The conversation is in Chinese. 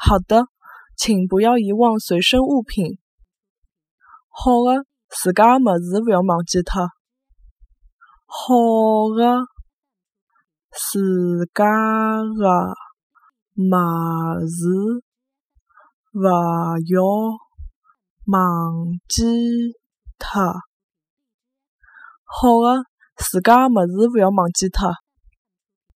好的，请不要遗忘随身物品。好的，自家的物事勿要忘记脱。好的，自家的物事勿要忘记脱。好的，自家的物事勿要忘记脱。